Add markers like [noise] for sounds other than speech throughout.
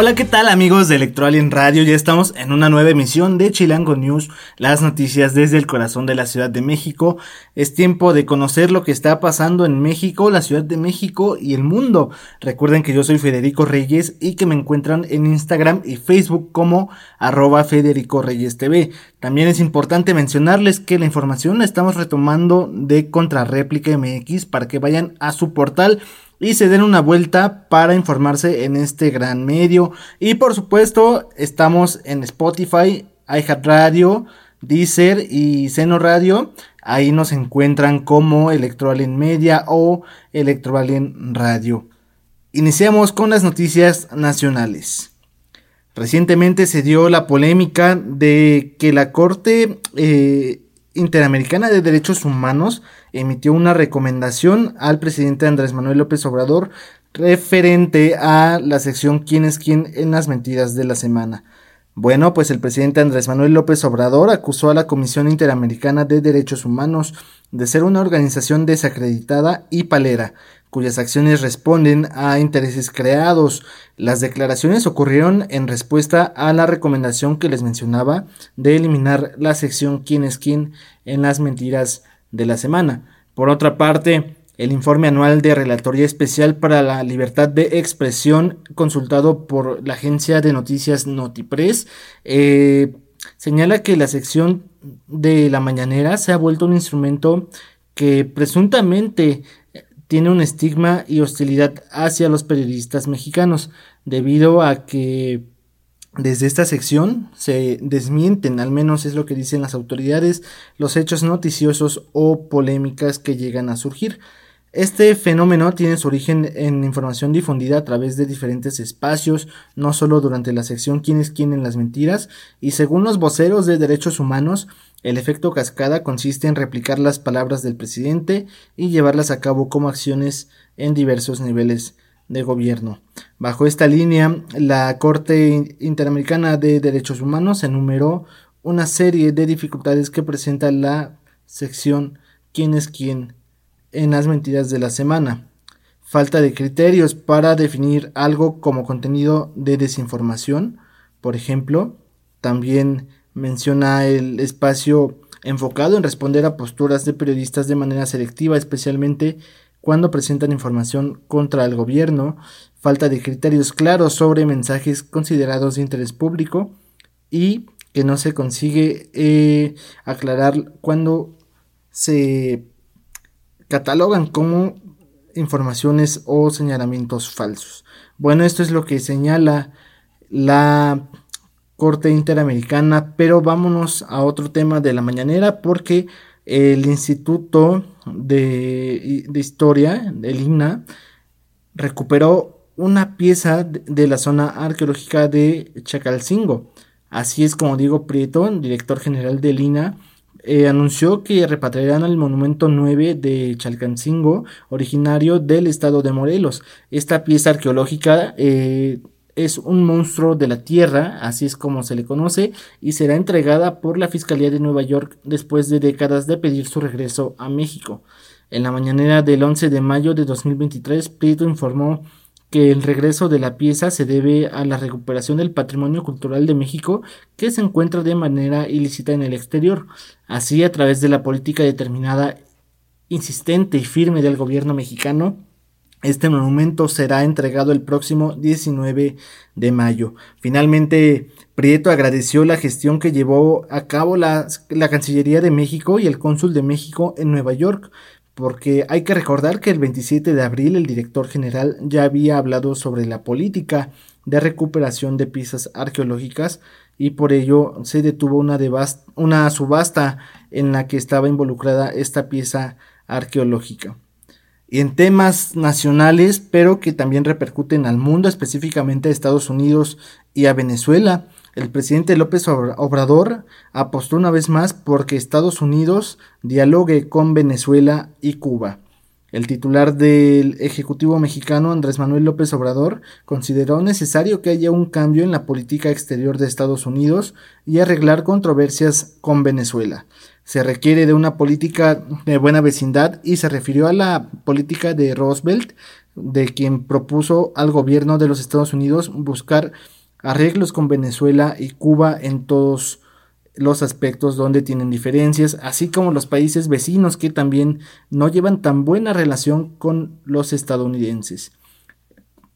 Hola, ¿qué tal amigos de Electroalien Radio? Ya estamos en una nueva emisión de Chilango News, las noticias desde el corazón de la Ciudad de México. Es tiempo de conocer lo que está pasando en México, la Ciudad de México y el mundo. Recuerden que yo soy Federico Reyes y que me encuentran en Instagram y Facebook como arroba Federico Reyes TV. También es importante mencionarles que la información la estamos retomando de Contrarréplica MX para que vayan a su portal y se den una vuelta para informarse en este gran medio. Y por supuesto, estamos en Spotify, iHeartRadio, Deezer y Seno Radio. Ahí nos encuentran como Electroalien Media o Electroalien Radio. Iniciamos con las noticias nacionales. Recientemente se dio la polémica de que la Corte eh, Interamericana de Derechos Humanos emitió una recomendación al presidente Andrés Manuel López Obrador referente a la sección quién es quién en las mentiras de la semana. Bueno, pues el presidente Andrés Manuel López Obrador acusó a la Comisión Interamericana de Derechos Humanos de ser una organización desacreditada y palera, cuyas acciones responden a intereses creados. Las declaraciones ocurrieron en respuesta a la recomendación que les mencionaba de eliminar la sección quién es quién en las mentiras de la semana. Por otra parte, el informe anual de Relatoría Especial para la Libertad de Expresión, consultado por la agencia de noticias Notipress, eh, señala que la sección de la mañanera se ha vuelto un instrumento que presuntamente tiene un estigma y hostilidad hacia los periodistas mexicanos, debido a que desde esta sección se desmienten, al menos es lo que dicen las autoridades, los hechos noticiosos o polémicas que llegan a surgir. Este fenómeno tiene su origen en información difundida a través de diferentes espacios, no solo durante la sección quién es quién en las mentiras, y según los voceros de derechos humanos, el efecto cascada consiste en replicar las palabras del presidente y llevarlas a cabo como acciones en diversos niveles de gobierno. Bajo esta línea, la Corte Interamericana de Derechos Humanos enumeró una serie de dificultades que presenta la sección quién es quién en las mentiras de la semana. Falta de criterios para definir algo como contenido de desinformación, por ejemplo. También menciona el espacio enfocado en responder a posturas de periodistas de manera selectiva, especialmente cuando presentan información contra el gobierno, falta de criterios claros sobre mensajes considerados de interés público y que no se consigue eh, aclarar cuando se catalogan como informaciones o señalamientos falsos. Bueno, esto es lo que señala la Corte Interamericana, pero vámonos a otro tema de la mañanera porque el Instituto de, Historia, del INA, recuperó una pieza de la zona arqueológica de Chacalcingo. Así es como Diego Prieto, director general del INA, eh, anunció que repatriarán al monumento 9 de Chalcancingo, originario del estado de Morelos. Esta pieza arqueológica eh, es un monstruo de la Tierra, así es como se le conoce, y será entregada por la Fiscalía de Nueva York después de décadas de pedir su regreso a México. En la mañanera del 11 de mayo de 2023, Prieto informó que el regreso de la pieza se debe a la recuperación del patrimonio cultural de México que se encuentra de manera ilícita en el exterior. Así, a través de la política determinada, insistente y firme del gobierno mexicano, este monumento será entregado el próximo 19 de mayo. Finalmente, Prieto agradeció la gestión que llevó a cabo la, la, Cancillería de México y el Cónsul de México en Nueva York, porque hay que recordar que el 27 de abril el director general ya había hablado sobre la política de recuperación de piezas arqueológicas y por ello se detuvo una, subasta en la que estaba involucrada esta pieza arqueológica y en temas nacionales, pero que también repercuten al mundo, específicamente a Estados Unidos y a Venezuela. El presidente López Obrador apostó una vez más porque Estados Unidos dialogue con Venezuela y Cuba. El titular del Ejecutivo mexicano, Andrés Manuel López Obrador, consideró necesario que haya un cambio en la política exterior de Estados Unidos y arreglar controversias con Venezuela. Se requiere de una política de buena vecindad y se refirió a la política de Roosevelt, de quien propuso al gobierno de los Estados Unidos buscar arreglos con Venezuela y Cuba en todos los aspectos donde tienen diferencias, así como los países vecinos que también no llevan tan buena relación con los estadounidenses.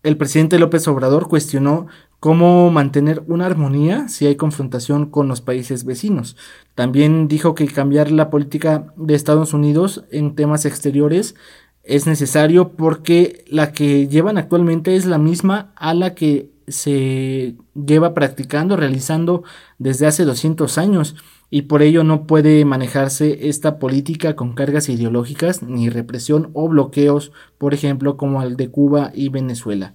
El presidente López Obrador cuestionó cómo mantener una armonía si hay confrontación con los países vecinos. También dijo que cambiar la política de Estados Unidos en temas exteriores es necesario porque la que llevan actualmente es la misma a la que se lleva practicando, realizando desde hace 200 años y por ello no puede manejarse esta política con cargas ideológicas ni represión o bloqueos, por ejemplo, como el de Cuba y Venezuela.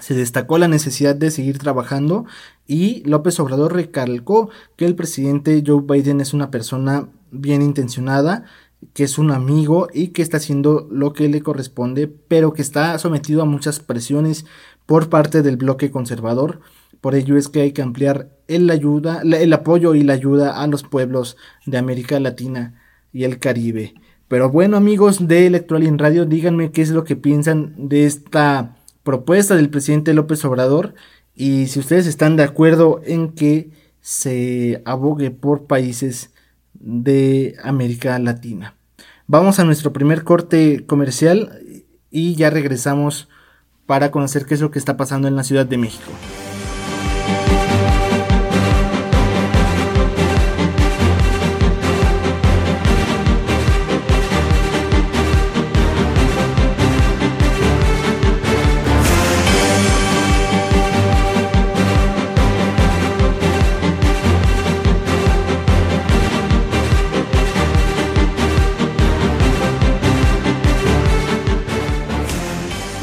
Se destacó la necesidad de seguir trabajando y López Obrador recalcó que el presidente Joe Biden es una persona bien intencionada, que es un amigo y que está haciendo lo que le corresponde, pero que está sometido a muchas presiones por parte del bloque conservador. Por ello es que hay que ampliar el, ayuda, el apoyo y la ayuda a los pueblos de América Latina y el Caribe. Pero bueno amigos de Electoral en Radio, díganme qué es lo que piensan de esta propuesta del presidente López Obrador y si ustedes están de acuerdo en que se abogue por países de América Latina. Vamos a nuestro primer corte comercial y ya regresamos para conocer qué es lo que está pasando en la Ciudad de México.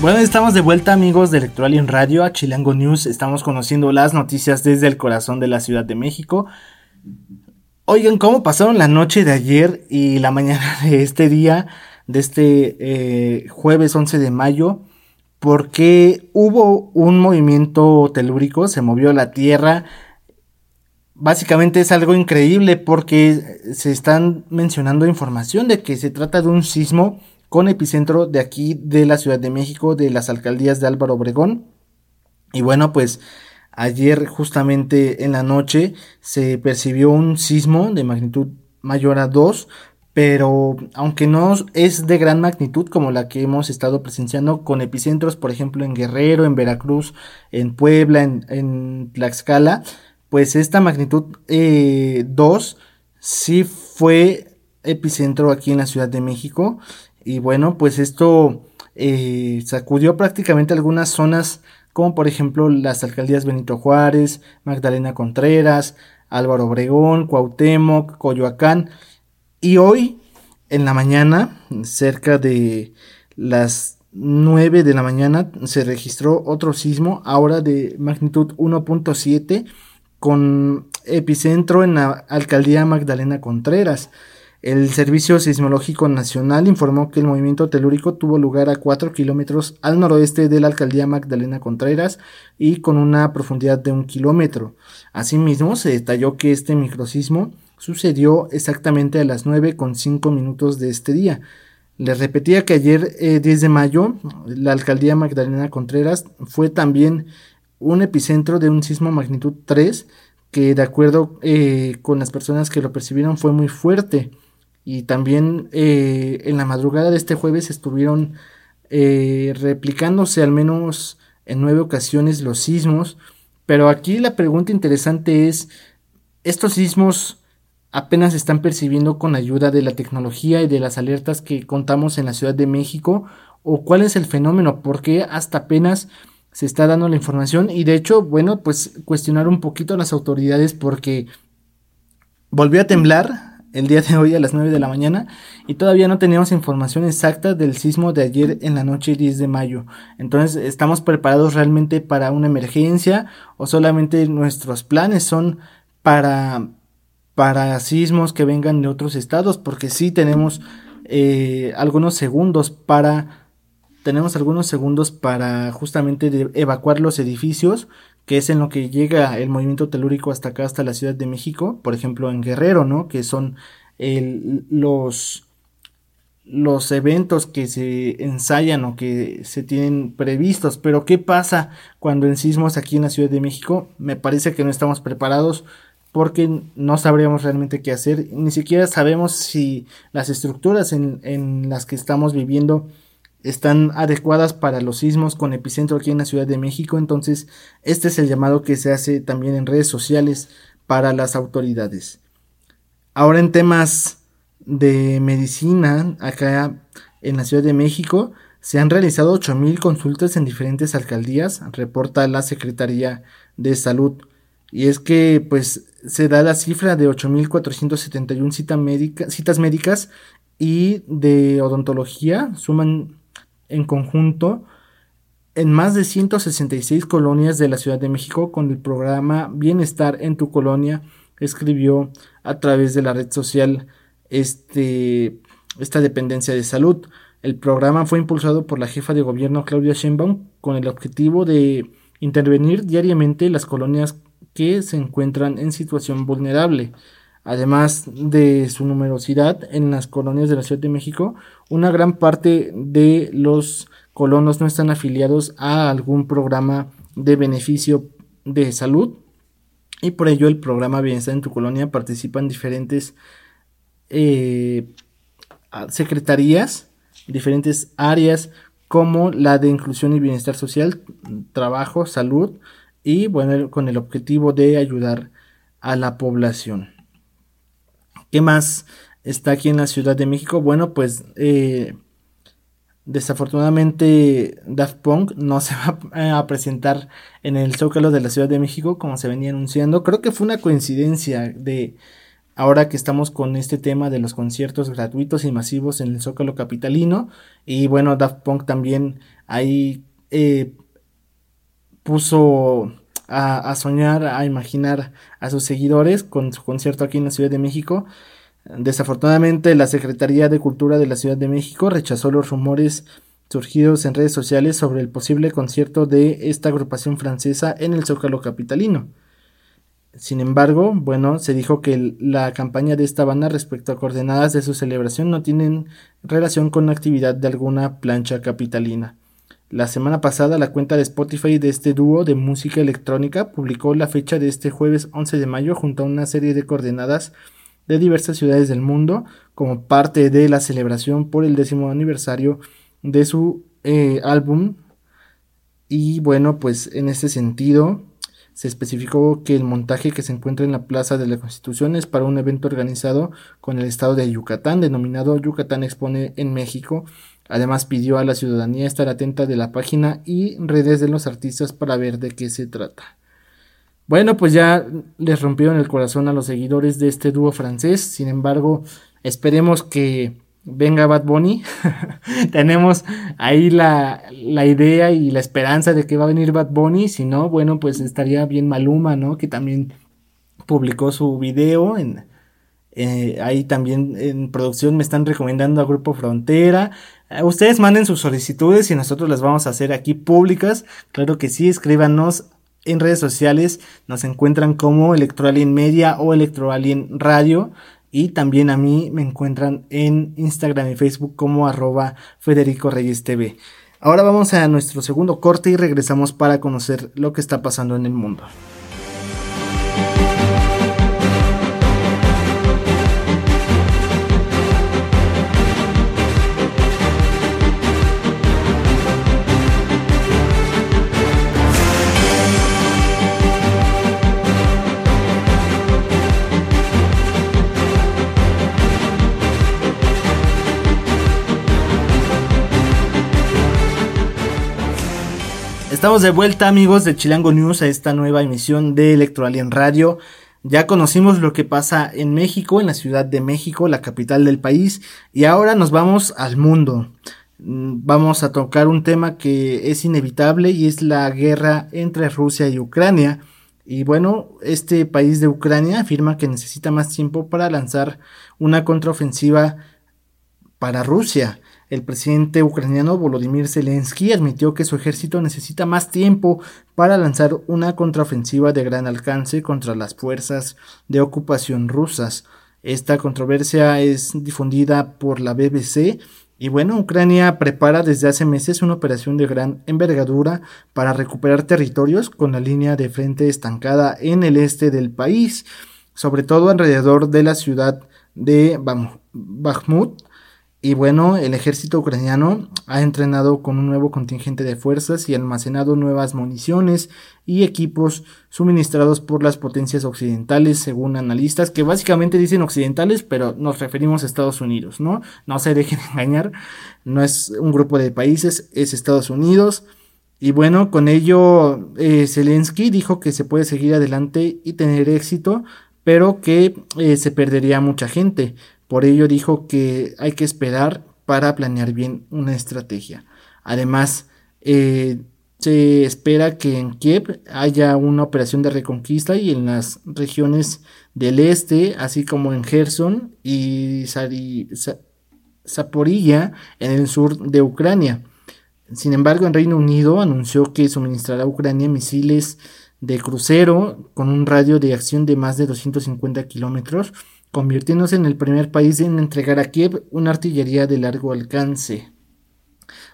Bueno, estamos de vuelta amigos de en Radio a Chilango News. Estamos conociendo las noticias desde el corazón de la Ciudad de México. Oigan, ¿cómo pasaron la noche de ayer y la [laughs] mañana de este día, de este eh, jueves 11 de mayo? Porque hubo un movimiento telúrico, se movió la Tierra. Básicamente es algo increíble porque se están mencionando información de que se trata de un sismo con epicentro de aquí de la Ciudad de México, de las alcaldías de Álvaro Obregón. Y bueno, pues ayer justamente en la noche se percibió un sismo de magnitud mayor a 2, pero aunque no es de gran magnitud como la que hemos estado presenciando con epicentros, por ejemplo, en Guerrero, en Veracruz, en Puebla, en, Tlaxcala, pues esta magnitud 2 eh, sí fue epicentro aquí en la Ciudad de México y bueno, pues esto eh, sacudió prácticamente algunas zonas, como por ejemplo las alcaldías Benito Juárez, Magdalena Contreras, Álvaro Obregón, Cuauhtémoc, Coyoacán. Y hoy, en la mañana, cerca de las 9 de la mañana, se registró otro sismo, ahora de magnitud 1.7, con epicentro en la alcaldía Magdalena Contreras. El Servicio Sismológico Nacional informó que el movimiento telúrico tuvo lugar a 4 kilómetros al noroeste de la alcaldía Magdalena Contreras y con una profundidad de un kilómetro. Asimismo, se detalló que este microsismo sucedió exactamente a las 9 con 5 minutos de este día. Les repetía que ayer, 10 eh, de mayo, la alcaldía Magdalena Contreras fue también un epicentro de un sismo magnitud 3 que de acuerdo eh, con las personas que lo percibieron fue muy fuerte y también eh, en la madrugada de este jueves estuvieron eh, replicándose al menos en nueve ocasiones los sismos. Pero aquí la pregunta interesante es, ¿estos sismos apenas se están percibiendo con ayuda de la tecnología y de las alertas que contamos en la Ciudad de México? ¿O cuál es el fenómeno? ¿Por qué hasta apenas se está dando la información? Y de hecho, bueno, pues cuestionar un poquito a las autoridades porque volvió a temblar el día de hoy a las 9 de la mañana y todavía no teníamos información exacta del sismo de ayer en la noche 10 de mayo. Entonces, ¿estamos preparados realmente para una emergencia o solamente nuestros planes son para para sismos que vengan de otros estados? Porque sí tenemos eh, algunos segundos para tenemos algunos segundos para justamente evacuar los edificios, que es en lo que llega el movimiento telúrico hasta acá, hasta la Ciudad de México, por ejemplo en Guerrero, ¿no? Que son los, los eventos que se ensayan o que se tienen previstos. Pero ¿qué pasa cuando en sismos aquí en la Ciudad de México? Me parece que no estamos preparados porque no sabríamos realmente qué hacer. Ni siquiera sabemos si las estructuras en, en las que estamos viviendo están adecuadas para los sismos con epicentro aquí en la Ciudad de México. Entonces, este es el llamado que se hace también en redes sociales para las autoridades. Ahora en temas de medicina, acá en la Ciudad de México, se han realizado 8.000 consultas en diferentes alcaldías, reporta la Secretaría de Salud. Y es que, pues, se da la cifra de 8.471 cita médica, citas médicas y de odontología, suman en conjunto en más de 166 colonias de la Ciudad de México con el programa Bienestar en tu colonia, escribió a través de la red social este, esta dependencia de salud. El programa fue impulsado por la jefa de gobierno Claudia Sheinbaum con el objetivo de intervenir diariamente las colonias que se encuentran en situación vulnerable. Además de su numerosidad en las colonias de la Ciudad de México, una gran parte de los colonos no están afiliados a algún programa de beneficio de salud y por ello el programa Bienestar en tu colonia participa en diferentes eh, secretarías, diferentes áreas como la de inclusión y bienestar social, trabajo, salud y bueno, con el objetivo de ayudar a la población. ¿Qué más está aquí en la Ciudad de México? Bueno, pues eh, desafortunadamente Daft Punk no se [laughs] va a presentar en el Zócalo de la Ciudad de México como se venía anunciando. Creo que fue una coincidencia de ahora que estamos con este tema de los conciertos gratuitos y masivos en el Zócalo Capitalino. Y bueno, Daft Punk también ahí eh, puso a, soñar, a imaginar a sus seguidores con su concierto aquí en la Ciudad de México. Desafortunadamente, la Secretaría de Cultura de la Ciudad de México rechazó los rumores surgidos en redes sociales sobre el posible concierto de esta agrupación francesa en el Zócalo Capitalino. Sin embargo, bueno, se dijo que la campaña de esta banda respecto a coordenadas de su celebración no tienen relación con la actividad de alguna plancha capitalina. La semana pasada la cuenta de Spotify de este dúo de música electrónica publicó la fecha de este jueves 11 de mayo junto a una serie de coordenadas de diversas ciudades del mundo como parte de la celebración por el décimo aniversario de su eh, álbum. Y bueno, pues en este sentido se especificó que el montaje que se encuentra en la Plaza de la Constitución es para un evento organizado con el estado de Yucatán, denominado Yucatán Expone en México, Además pidió a la ciudadanía estar atenta de la página y redes de los artistas para ver de qué se trata. Bueno, pues ya les rompieron el corazón a los seguidores de este dúo francés. Sin embargo, esperemos que venga Bad Bunny. [laughs] Tenemos ahí la, la, idea y la esperanza de que va a venir Bad Bunny. Si no, bueno, pues estaría bien Maluma, ¿no? Que también publicó su video en, eh, ahí también en producción me están recomendando a Grupo Frontera. Eh, ustedes manden sus solicitudes y nosotros las vamos a hacer aquí públicas. Claro que sí, escríbanos en redes sociales. Nos encuentran como Electroalien Media o Electroalien Radio. Y también a mí me encuentran en Instagram y Facebook como arroba Federico Reyes TV. Ahora vamos a nuestro segundo corte y regresamos para conocer lo que está pasando en el mundo. Estamos de vuelta amigos de Chilango News a esta nueva emisión de Electroalien Radio. Ya conocimos lo que pasa en México, en la Ciudad de México, la capital del país, y ahora nos vamos al mundo. Mm, vamos a tocar un tema que es inevitable y es la guerra entre Rusia y Ucrania. Y bueno, este país de Ucrania afirma que necesita más tiempo para lanzar una contraofensiva para Rusia. El presidente ucraniano Volodymyr Zelensky admitió que su ejército necesita más tiempo para lanzar una contraofensiva de gran alcance contra las fuerzas de ocupación rusas. Esta controversia es difundida por la BBC y bueno, Ucrania prepara desde hace meses una operación de gran envergadura para recuperar territorios con la línea de frente estancada en el este del país, sobre todo alrededor de la ciudad de Bakhmut, y bueno, el ejército ucraniano ha entrenado con un nuevo contingente de fuerzas y almacenado nuevas municiones y equipos suministrados por las potencias occidentales, según analistas que básicamente dicen occidentales, pero nos referimos a Estados Unidos, ¿no? No se dejen [laughs] engañar, no es un grupo de países, es Estados Unidos. Y bueno, con ello eh, Zelensky dijo que se puede seguir adelante y tener éxito, pero que eh, se perdería mucha gente. Por ello dijo que hay que esperar para planear bien una estrategia. Además, eh, se espera que en Kiev haya una operación de reconquista y en las regiones del este, así como en Gerson y Zaporilla en el sur de Ucrania. Sin embargo, el Reino Unido anunció que suministrará a Ucrania misiles de crucero con un radio de acción de más de 250 kilómetros convirtiéndose en el primer país en entregar a Kiev una artillería de largo alcance.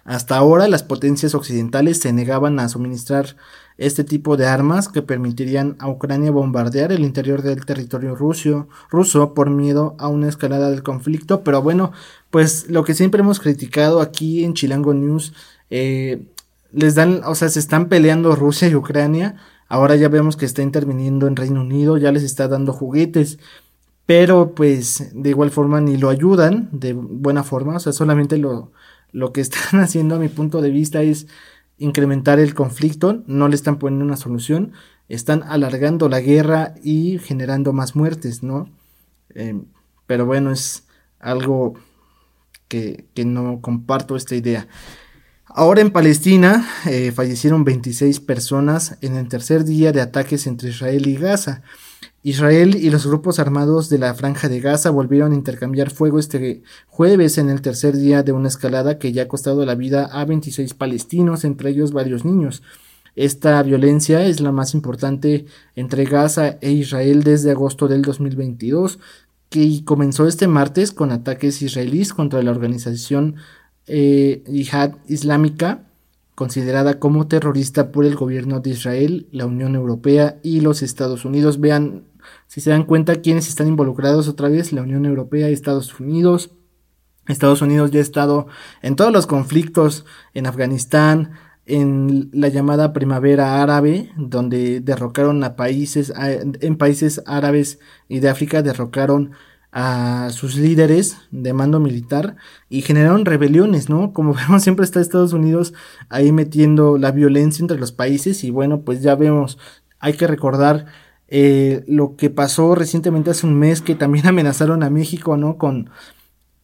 Hasta ahora las potencias occidentales se negaban a suministrar este tipo de armas que permitirían a Ucrania bombardear el interior del territorio ruso, ruso por miedo a una escalada del conflicto. Pero bueno, pues lo que siempre hemos criticado aquí en Chilango News, eh, les dan, o sea, se están peleando Rusia y Ucrania. Ahora ya vemos que está interviniendo en Reino Unido, ya les está dando juguetes pero pues de igual forma ni lo ayudan de buena forma, o sea, solamente lo, lo que [laughs] están haciendo a mi punto de vista es incrementar el conflicto, no le están poniendo una solución, están alargando la guerra y generando más muertes, ¿no? Em, pero bueno, es algo que, que, no comparto esta idea. Ahora en Palestina eh, fallecieron 26 personas en el tercer día de ataques entre Israel y Gaza. Israel y los grupos armados de la franja de Gaza volvieron a intercambiar fuego este jueves en el tercer día de una escalada que ya ha costado la vida a 26 palestinos, entre ellos varios niños. Esta violencia es la más importante entre Gaza e Israel desde agosto del 2022, que comenzó este martes con ataques israelíes contra la organización eh, Jihad Islámica, considerada como terrorista por el gobierno de Israel, la Unión Europea y los Estados Unidos. Vean si se dan cuenta quiénes están involucrados otra vez, la Unión Europea y Estados Unidos. Estados Unidos ya ha estado en todos los conflictos en Afganistán, en la llamada primavera árabe, donde derrocaron a países, en países árabes y de África derrocaron a sus líderes de mando militar y generaron rebeliones, ¿no? Como [laughs] vemos siempre está Estados Unidos ahí metiendo la violencia entre los países y bueno, pues ya vemos, hay que recordar eh, lo que pasó recientemente hace un mes que también [laughs] amenazaron a México, ¿no? Con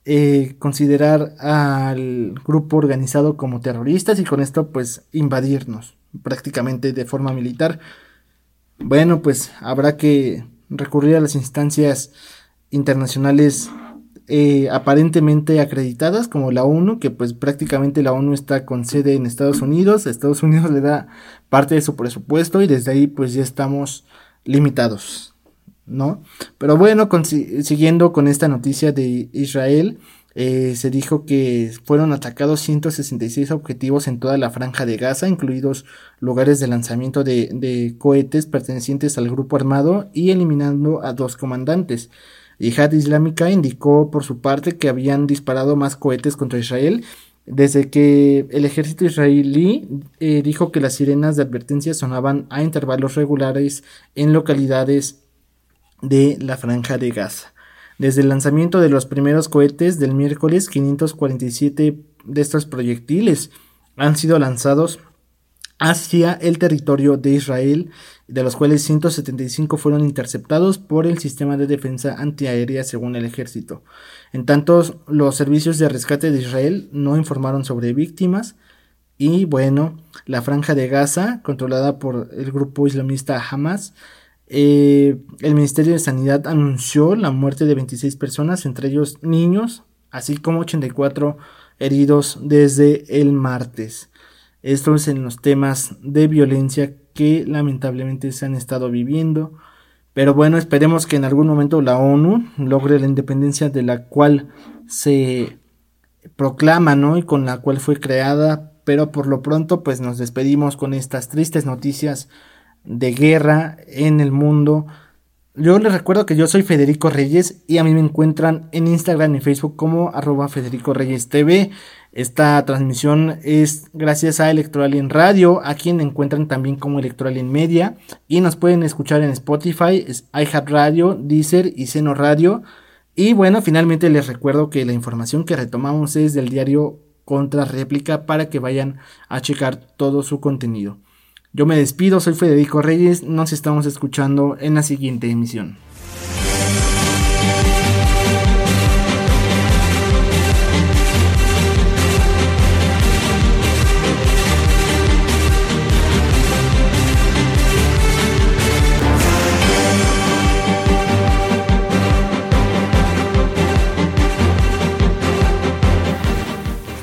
eh, considerar al grupo organizado como terroristas y con esto pues invadirnos prácticamente de forma militar. Bueno, pues habrá que recurrir a las instancias internacionales eh, aparentemente acreditadas como la ONU, que pues prácticamente la ONU está con sede en Estados Unidos, Estados Unidos le da parte de su presupuesto y desde ahí pues ya estamos limitados, ¿no? Pero bueno, siguiendo con esta noticia de Israel, eh, se dijo que fueron atacados 166 objetivos en toda la franja de Gaza, incluidos lugares de lanzamiento de, de cohetes pertenecientes al grupo armado y eliminando a dos comandantes. Yihad Islámica indicó por su parte que habían disparado más cohetes contra Israel desde que el ejército israelí eh, dijo que las sirenas de advertencia sonaban a intervalos regulares en localidades de la franja de Gaza. Desde el lanzamiento de los primeros cohetes del miércoles, 547 de estos proyectiles han sido lanzados hacia el territorio de Israel, de los cuales 175 fueron interceptados por el sistema de defensa antiaérea según el ejército. En tanto, los servicios de rescate de Israel no informaron sobre víctimas y bueno, la franja de Gaza, controlada por el grupo islamista Hamas, eh, el Ministerio de Sanidad anunció la muerte de 26 personas, entre ellos niños, así como 84 heridos desde el martes. Esto es en los temas de violencia que lamentablemente se han estado viviendo. Pero bueno, esperemos que en algún momento la ONU logre la independencia de la cual se proclama, ¿no? Y con la cual fue creada. Pero por lo pronto, pues nos despedimos con estas tristes noticias de guerra en el mundo. Yo les recuerdo que yo soy Federico Reyes y a mí me encuentran en Instagram y Facebook como arroba Federico Reyes TV. Esta transmisión es gracias a Electroalien Radio, a quien encuentran también como Electroalien Media y nos pueden escuchar en Spotify, iHeartRadio, Deezer y Seno Radio. Y bueno, finalmente les recuerdo que la información que retomamos es del diario Contra Réplica para que vayan a checar todo su contenido. Yo me despido, soy Federico Reyes, nos estamos escuchando en la siguiente emisión.